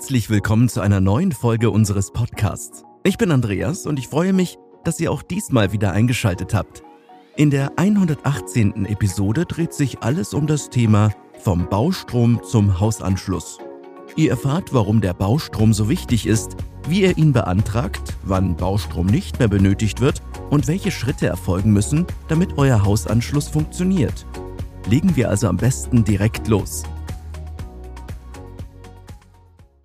Herzlich willkommen zu einer neuen Folge unseres Podcasts. Ich bin Andreas und ich freue mich, dass ihr auch diesmal wieder eingeschaltet habt. In der 118. Episode dreht sich alles um das Thema vom Baustrom zum Hausanschluss. Ihr erfahrt, warum der Baustrom so wichtig ist, wie ihr ihn beantragt, wann Baustrom nicht mehr benötigt wird und welche Schritte erfolgen müssen, damit euer Hausanschluss funktioniert. Legen wir also am besten direkt los.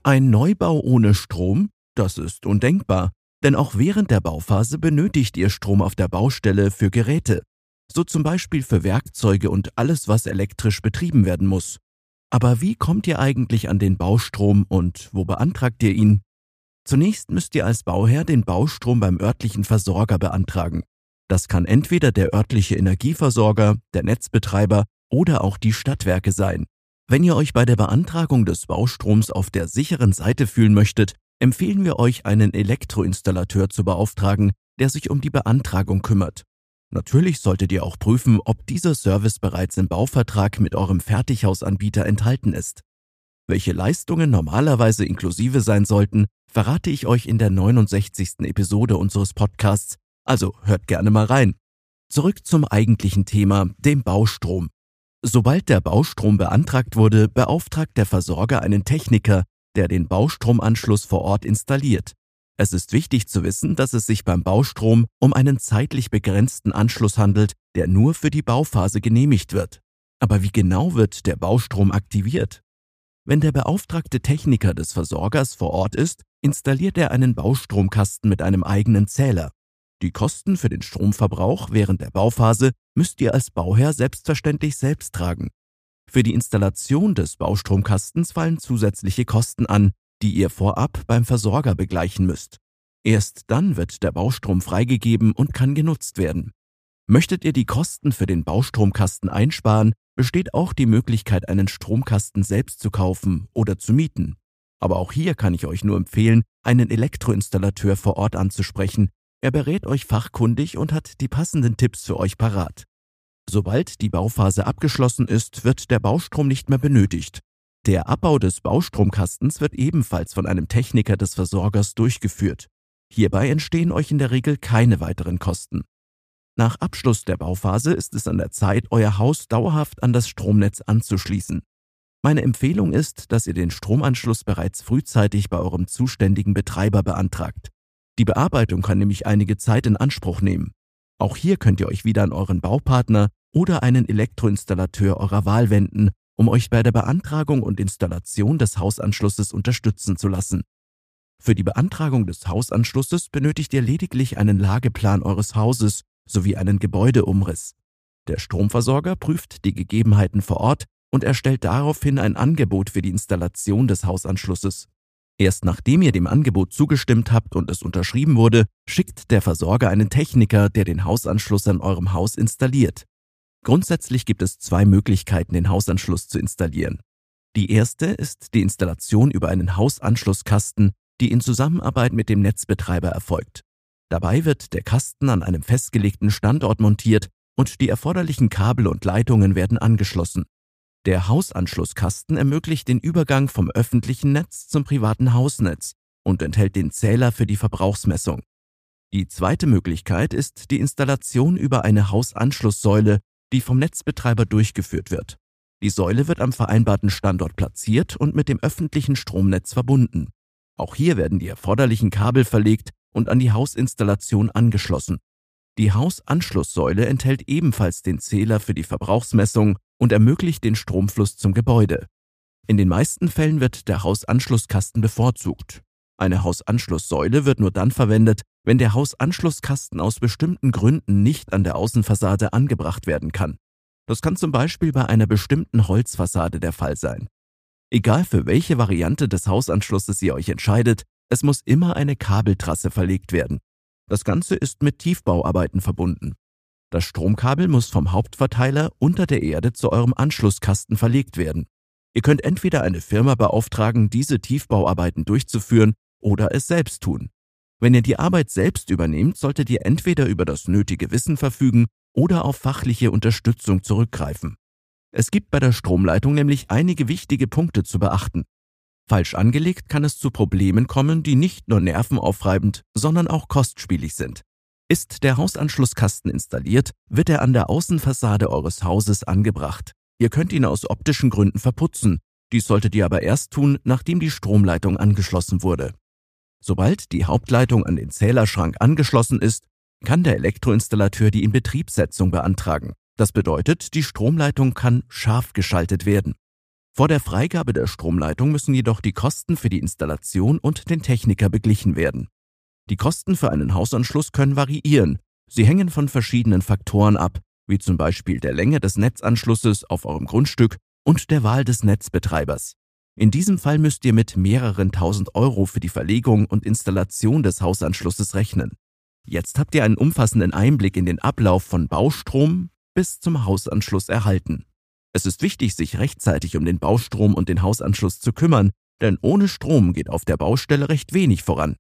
Ein Neubau ohne Strom? Das ist undenkbar, denn auch während der Bauphase benötigt ihr Strom auf der Baustelle für Geräte, so zum Beispiel für Werkzeuge und alles, was elektrisch betrieben werden muss. Aber wie kommt ihr eigentlich an den Baustrom und wo beantragt ihr ihn? Zunächst müsst ihr als Bauherr den Baustrom beim örtlichen Versorger beantragen. Das kann entweder der örtliche Energieversorger, der Netzbetreiber oder auch die Stadtwerke sein. Wenn ihr euch bei der Beantragung des Baustroms auf der sicheren Seite fühlen möchtet, empfehlen wir euch, einen Elektroinstallateur zu beauftragen, der sich um die Beantragung kümmert. Natürlich solltet ihr auch prüfen, ob dieser Service bereits im Bauvertrag mit eurem Fertighausanbieter enthalten ist. Welche Leistungen normalerweise inklusive sein sollten, verrate ich euch in der 69. Episode unseres Podcasts, also hört gerne mal rein. Zurück zum eigentlichen Thema, dem Baustrom. Sobald der Baustrom beantragt wurde, beauftragt der Versorger einen Techniker, der den Baustromanschluss vor Ort installiert. Es ist wichtig zu wissen, dass es sich beim Baustrom um einen zeitlich begrenzten Anschluss handelt, der nur für die Bauphase genehmigt wird. Aber wie genau wird der Baustrom aktiviert? Wenn der beauftragte Techniker des Versorgers vor Ort ist, installiert er einen Baustromkasten mit einem eigenen Zähler. Die Kosten für den Stromverbrauch während der Bauphase müsst ihr als Bauherr selbstverständlich selbst tragen. Für die Installation des Baustromkastens fallen zusätzliche Kosten an, die ihr vorab beim Versorger begleichen müsst. Erst dann wird der Baustrom freigegeben und kann genutzt werden. Möchtet ihr die Kosten für den Baustromkasten einsparen, besteht auch die Möglichkeit, einen Stromkasten selbst zu kaufen oder zu mieten. Aber auch hier kann ich euch nur empfehlen, einen Elektroinstallateur vor Ort anzusprechen, er berät euch fachkundig und hat die passenden Tipps für euch parat. Sobald die Bauphase abgeschlossen ist, wird der Baustrom nicht mehr benötigt. Der Abbau des Baustromkastens wird ebenfalls von einem Techniker des Versorgers durchgeführt. Hierbei entstehen euch in der Regel keine weiteren Kosten. Nach Abschluss der Bauphase ist es an der Zeit, euer Haus dauerhaft an das Stromnetz anzuschließen. Meine Empfehlung ist, dass ihr den Stromanschluss bereits frühzeitig bei eurem zuständigen Betreiber beantragt. Die Bearbeitung kann nämlich einige Zeit in Anspruch nehmen. Auch hier könnt ihr euch wieder an euren Baupartner oder einen Elektroinstallateur eurer Wahl wenden, um euch bei der Beantragung und Installation des Hausanschlusses unterstützen zu lassen. Für die Beantragung des Hausanschlusses benötigt ihr lediglich einen Lageplan eures Hauses sowie einen Gebäudeumriss. Der Stromversorger prüft die Gegebenheiten vor Ort und erstellt daraufhin ein Angebot für die Installation des Hausanschlusses. Erst nachdem ihr dem Angebot zugestimmt habt und es unterschrieben wurde, schickt der Versorger einen Techniker, der den Hausanschluss an eurem Haus installiert. Grundsätzlich gibt es zwei Möglichkeiten, den Hausanschluss zu installieren. Die erste ist die Installation über einen Hausanschlusskasten, die in Zusammenarbeit mit dem Netzbetreiber erfolgt. Dabei wird der Kasten an einem festgelegten Standort montiert und die erforderlichen Kabel und Leitungen werden angeschlossen. Der Hausanschlusskasten ermöglicht den Übergang vom öffentlichen Netz zum privaten Hausnetz und enthält den Zähler für die Verbrauchsmessung. Die zweite Möglichkeit ist die Installation über eine Hausanschlusssäule, die vom Netzbetreiber durchgeführt wird. Die Säule wird am vereinbarten Standort platziert und mit dem öffentlichen Stromnetz verbunden. Auch hier werden die erforderlichen Kabel verlegt und an die Hausinstallation angeschlossen. Die Hausanschlusssäule enthält ebenfalls den Zähler für die Verbrauchsmessung und ermöglicht den Stromfluss zum Gebäude. In den meisten Fällen wird der Hausanschlusskasten bevorzugt. Eine Hausanschlusssäule wird nur dann verwendet, wenn der Hausanschlusskasten aus bestimmten Gründen nicht an der Außenfassade angebracht werden kann. Das kann zum Beispiel bei einer bestimmten Holzfassade der Fall sein. Egal für welche Variante des Hausanschlusses ihr euch entscheidet, es muss immer eine Kabeltrasse verlegt werden. Das Ganze ist mit Tiefbauarbeiten verbunden. Das Stromkabel muss vom Hauptverteiler unter der Erde zu eurem Anschlusskasten verlegt werden. Ihr könnt entweder eine Firma beauftragen, diese Tiefbauarbeiten durchzuführen oder es selbst tun. Wenn ihr die Arbeit selbst übernehmt, solltet ihr entweder über das nötige Wissen verfügen oder auf fachliche Unterstützung zurückgreifen. Es gibt bei der Stromleitung nämlich einige wichtige Punkte zu beachten. Falsch angelegt kann es zu Problemen kommen, die nicht nur nervenaufreibend, sondern auch kostspielig sind. Ist der Hausanschlusskasten installiert, wird er an der Außenfassade eures Hauses angebracht. Ihr könnt ihn aus optischen Gründen verputzen, dies solltet ihr aber erst tun, nachdem die Stromleitung angeschlossen wurde. Sobald die Hauptleitung an den Zählerschrank angeschlossen ist, kann der Elektroinstallateur die Inbetriebssetzung beantragen. Das bedeutet, die Stromleitung kann scharf geschaltet werden. Vor der Freigabe der Stromleitung müssen jedoch die Kosten für die Installation und den Techniker beglichen werden. Die Kosten für einen Hausanschluss können variieren. Sie hängen von verschiedenen Faktoren ab, wie zum Beispiel der Länge des Netzanschlusses auf eurem Grundstück und der Wahl des Netzbetreibers. In diesem Fall müsst ihr mit mehreren tausend Euro für die Verlegung und Installation des Hausanschlusses rechnen. Jetzt habt ihr einen umfassenden Einblick in den Ablauf von Baustrom bis zum Hausanschluss erhalten. Es ist wichtig, sich rechtzeitig um den Baustrom und den Hausanschluss zu kümmern, denn ohne Strom geht auf der Baustelle recht wenig voran.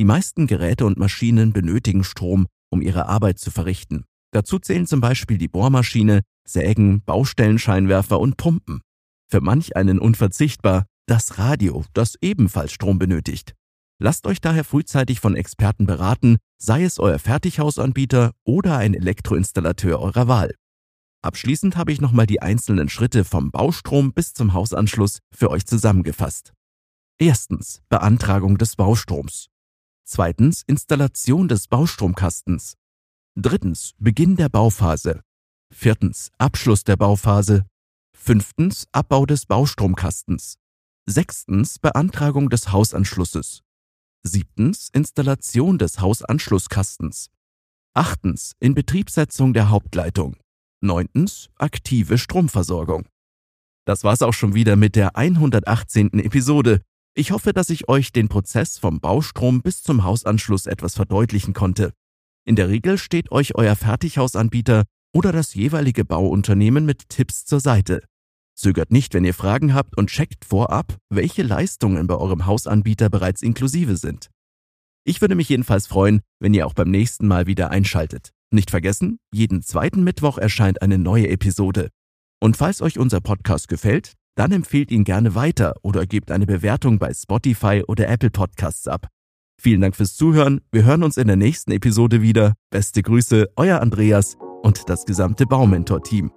Die meisten Geräte und Maschinen benötigen Strom, um ihre Arbeit zu verrichten. Dazu zählen zum Beispiel die Bohrmaschine, Sägen, Baustellenscheinwerfer und Pumpen. Für manch einen unverzichtbar das Radio, das ebenfalls Strom benötigt. Lasst euch daher frühzeitig von Experten beraten, sei es euer Fertighausanbieter oder ein Elektroinstallateur eurer Wahl. Abschließend habe ich nochmal die einzelnen Schritte vom Baustrom bis zum Hausanschluss für euch zusammengefasst. Erstens Beantragung des Baustroms. Zweitens Installation des Baustromkastens. Drittens Beginn der Bauphase. Viertens Abschluss der Bauphase. Fünftens Abbau des Baustromkastens. Sechstens Beantragung des Hausanschlusses. Siebtens Installation des Hausanschlusskastens. Achtens Inbetriebsetzung der Hauptleitung. Neuntens, aktive Stromversorgung. Das war's auch schon wieder mit der 118. Episode. Ich hoffe, dass ich euch den Prozess vom Baustrom bis zum Hausanschluss etwas verdeutlichen konnte. In der Regel steht euch euer Fertighausanbieter oder das jeweilige Bauunternehmen mit Tipps zur Seite. Zögert nicht, wenn ihr Fragen habt und checkt vorab, welche Leistungen bei eurem Hausanbieter bereits inklusive sind. Ich würde mich jedenfalls freuen, wenn ihr auch beim nächsten Mal wieder einschaltet. Nicht vergessen, jeden zweiten Mittwoch erscheint eine neue Episode. Und falls euch unser Podcast gefällt, dann empfehlt ihn gerne weiter oder gebt eine Bewertung bei Spotify oder Apple Podcasts ab. Vielen Dank fürs Zuhören. Wir hören uns in der nächsten Episode wieder. Beste Grüße, euer Andreas und das gesamte Baumentor-Team.